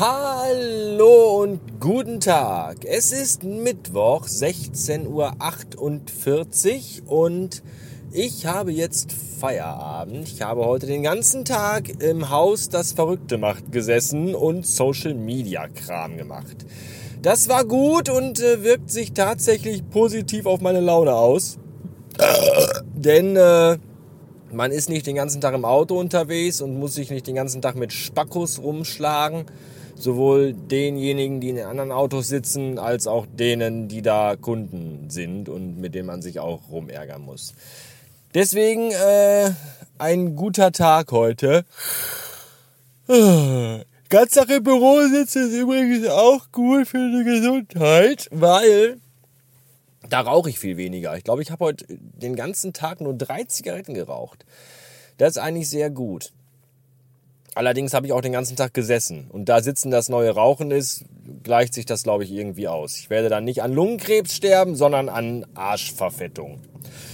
Hallo und guten Tag. Es ist Mittwoch, 16.48 Uhr und ich habe jetzt Feierabend. Ich habe heute den ganzen Tag im Haus das Verrückte macht gesessen und Social Media Kram gemacht. Das war gut und äh, wirkt sich tatsächlich positiv auf meine Laune aus. Denn äh, man ist nicht den ganzen Tag im Auto unterwegs und muss sich nicht den ganzen Tag mit Spackos rumschlagen sowohl denjenigen, die in den anderen Autos sitzen, als auch denen, die da Kunden sind und mit denen man sich auch rumärgern muss. Deswegen äh, ein guter Tag heute. Ganz Tag im Büro sitzen ist übrigens auch gut für die Gesundheit, weil da rauche ich viel weniger. Ich glaube, ich habe heute den ganzen Tag nur drei Zigaretten geraucht. Das ist eigentlich sehr gut. Allerdings habe ich auch den ganzen Tag gesessen. Und da Sitzen das neue Rauchen ist, gleicht sich das, glaube ich, irgendwie aus. Ich werde dann nicht an Lungenkrebs sterben, sondern an Arschverfettung.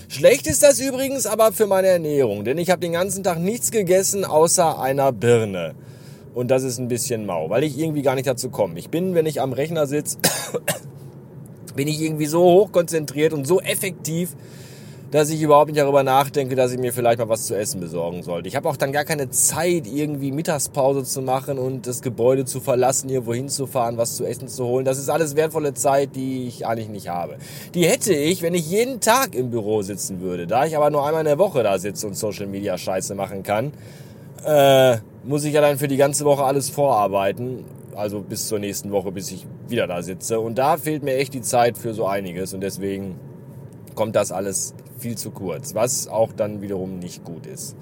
Schlecht ist das übrigens aber für meine Ernährung, denn ich habe den ganzen Tag nichts gegessen außer einer Birne. Und das ist ein bisschen mau, weil ich irgendwie gar nicht dazu komme. Ich bin, wenn ich am Rechner sitze, bin ich irgendwie so hochkonzentriert und so effektiv, dass ich überhaupt nicht darüber nachdenke, dass ich mir vielleicht mal was zu essen besorgen sollte. Ich habe auch dann gar keine Zeit, irgendwie Mittagspause zu machen und das Gebäude zu verlassen, irgendwo hinzufahren, was zu essen zu holen. Das ist alles wertvolle Zeit, die ich eigentlich nicht habe. Die hätte ich, wenn ich jeden Tag im Büro sitzen würde. Da ich aber nur einmal in der Woche da sitze und Social Media Scheiße machen kann, äh, muss ich ja dann für die ganze Woche alles vorarbeiten. Also bis zur nächsten Woche, bis ich wieder da sitze. Und da fehlt mir echt die Zeit für so einiges und deswegen kommt das alles viel zu kurz, was auch dann wiederum nicht gut ist.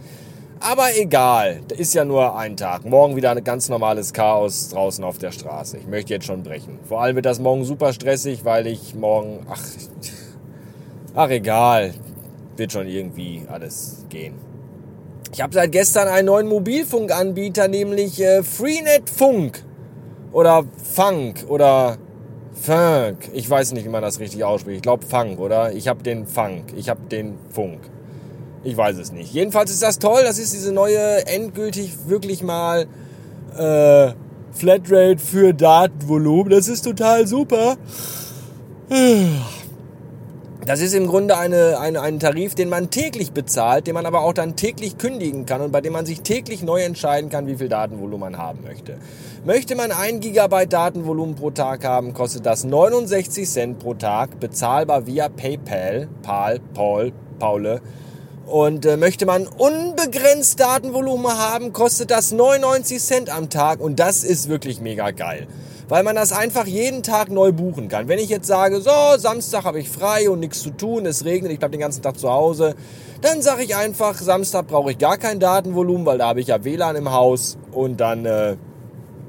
Aber egal, da ist ja nur ein Tag. Morgen wieder ein ganz normales Chaos draußen auf der Straße. Ich möchte jetzt schon brechen. Vor allem wird das morgen super stressig, weil ich morgen, ach, ach egal, wird schon irgendwie alles gehen. Ich habe seit gestern einen neuen Mobilfunkanbieter, nämlich äh, Freenet Funk oder Funk oder Funk. Ich weiß nicht, wie man das richtig ausspricht. Ich glaube Funk, oder? Ich habe den Funk. Ich habe den Funk. Ich weiß es nicht. Jedenfalls ist das toll. Das ist diese neue, endgültig wirklich mal äh, Flatrate für Datenvolumen. Das ist total super. Das ist im Grunde eine, eine, ein Tarif, den man täglich bezahlt, den man aber auch dann täglich kündigen kann und bei dem man sich täglich neu entscheiden kann, wie viel Datenvolumen man haben möchte. Möchte man 1 GB Datenvolumen pro Tag haben, kostet das 69 Cent pro Tag, bezahlbar via PayPal, Pal, Paul, Paule. Und äh, möchte man unbegrenzt Datenvolumen haben, kostet das 99 Cent am Tag und das ist wirklich mega geil weil man das einfach jeden Tag neu buchen kann. Wenn ich jetzt sage, so, Samstag habe ich frei und nichts zu tun, es regnet, ich bleibe den ganzen Tag zu Hause, dann sage ich einfach, Samstag brauche ich gar kein Datenvolumen, weil da habe ich ja WLAN im Haus und dann äh,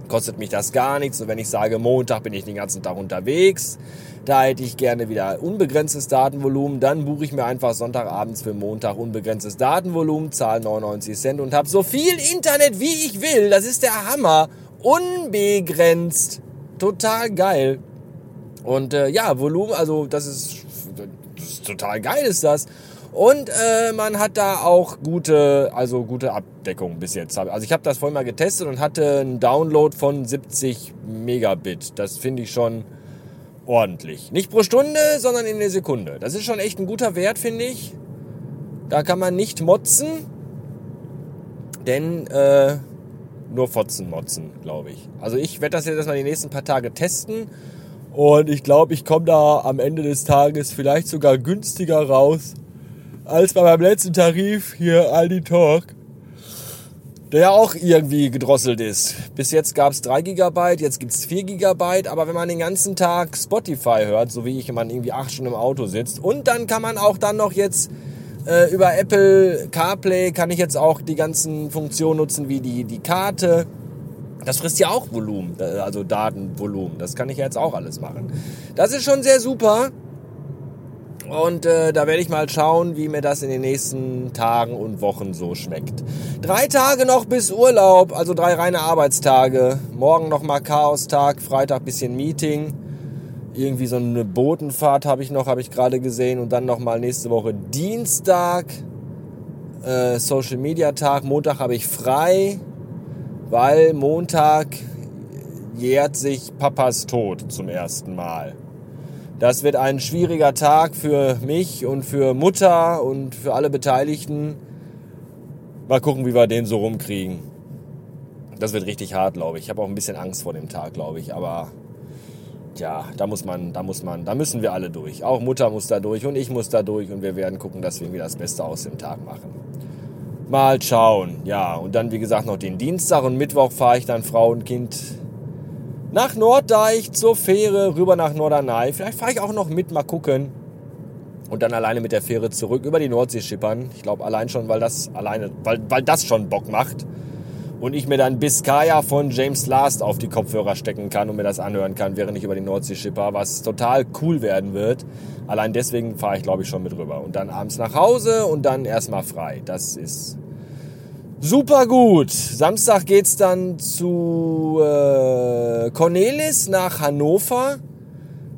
kostet mich das gar nichts. Und wenn ich sage, Montag bin ich den ganzen Tag unterwegs, da hätte ich gerne wieder unbegrenztes Datenvolumen, dann buche ich mir einfach Sonntagabends für Montag unbegrenztes Datenvolumen, zahle 99 Cent und habe so viel Internet wie ich will. Das ist der Hammer. Unbegrenzt. Total geil. Und äh, ja, Volumen, also das ist, das ist total geil ist das. Und äh, man hat da auch gute, also gute Abdeckung bis jetzt. Also ich habe das vorhin mal getestet und hatte einen Download von 70 Megabit. Das finde ich schon ordentlich. Nicht pro Stunde, sondern in der Sekunde. Das ist schon echt ein guter Wert, finde ich. Da kann man nicht motzen. Denn äh, nur Fotzen motzen, glaube ich. Also ich werde das jetzt erstmal die nächsten paar Tage testen. Und ich glaube, ich komme da am Ende des Tages vielleicht sogar günstiger raus als bei meinem letzten Tarif hier Aldi Talk. Der ja auch irgendwie gedrosselt ist. Bis jetzt gab es 3 GB, jetzt gibt es 4 GB. Aber wenn man den ganzen Tag Spotify hört, so wie ich, wenn man irgendwie 8 Stunden im Auto sitzt, und dann kann man auch dann noch jetzt äh, über Apple CarPlay kann ich jetzt auch die ganzen Funktionen nutzen, wie die, die Karte. Das frisst ja auch Volumen, also Datenvolumen. Das kann ich jetzt auch alles machen. Das ist schon sehr super. Und äh, da werde ich mal schauen, wie mir das in den nächsten Tagen und Wochen so schmeckt. Drei Tage noch bis Urlaub, also drei reine Arbeitstage. Morgen nochmal Chaos-Tag, Freitag bisschen Meeting irgendwie so eine Botenfahrt habe ich noch, habe ich gerade gesehen. Und dann nochmal nächste Woche Dienstag, äh, Social Media Tag. Montag habe ich frei, weil Montag jährt sich Papas Tod zum ersten Mal. Das wird ein schwieriger Tag für mich und für Mutter und für alle Beteiligten. Mal gucken, wie wir den so rumkriegen. Das wird richtig hart, glaube ich. Ich habe auch ein bisschen Angst vor dem Tag, glaube ich. Aber ja, da muss man, da muss man, da müssen wir alle durch. Auch Mutter muss da durch und ich muss da durch und wir werden gucken, dass wir irgendwie das Beste aus dem Tag machen. Mal schauen. Ja, und dann wie gesagt noch den Dienstag und Mittwoch fahre ich dann Frau und Kind nach Norddeich zur Fähre rüber nach Norderney. Vielleicht fahre ich auch noch mit, mal gucken. Und dann alleine mit der Fähre zurück über die Nordsee schippern. Ich glaube allein schon, weil das alleine, weil, weil das schon Bock macht. Und ich mir dann Biscaya von James Last auf die Kopfhörer stecken kann und mir das anhören kann, während ich über die Nordsee schipper, was total cool werden wird. Allein deswegen fahre ich, glaube ich, schon mit rüber. Und dann abends nach Hause und dann erstmal frei. Das ist Super gut. Samstag geht's dann zu äh, Cornelis nach Hannover.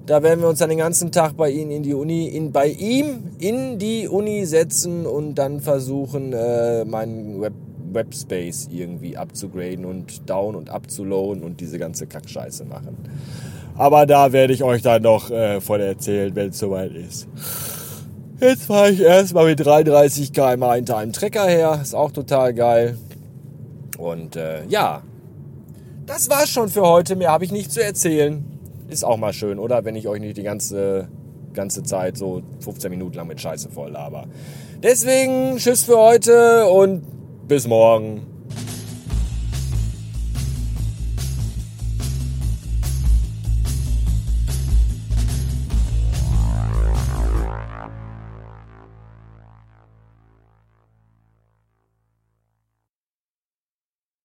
Da werden wir uns dann den ganzen Tag bei ihm in die Uni, in, bei ihm in die Uni setzen und dann versuchen, äh, meinen Web, Webspace irgendwie abzugraden und down und abzuloaden und diese ganze Kackscheiße machen. Aber da werde ich euch dann noch äh, von erzählen, wenn es soweit ist. Jetzt fahre ich erstmal mit 33 km hinter einem Trecker her. Ist auch total geil. Und äh, ja, das war's schon für heute. Mehr habe ich nicht zu erzählen. Ist auch mal schön, oder? Wenn ich euch nicht die ganze, ganze Zeit so 15 Minuten lang mit Scheiße voll laber. Deswegen, tschüss für heute und bis morgen.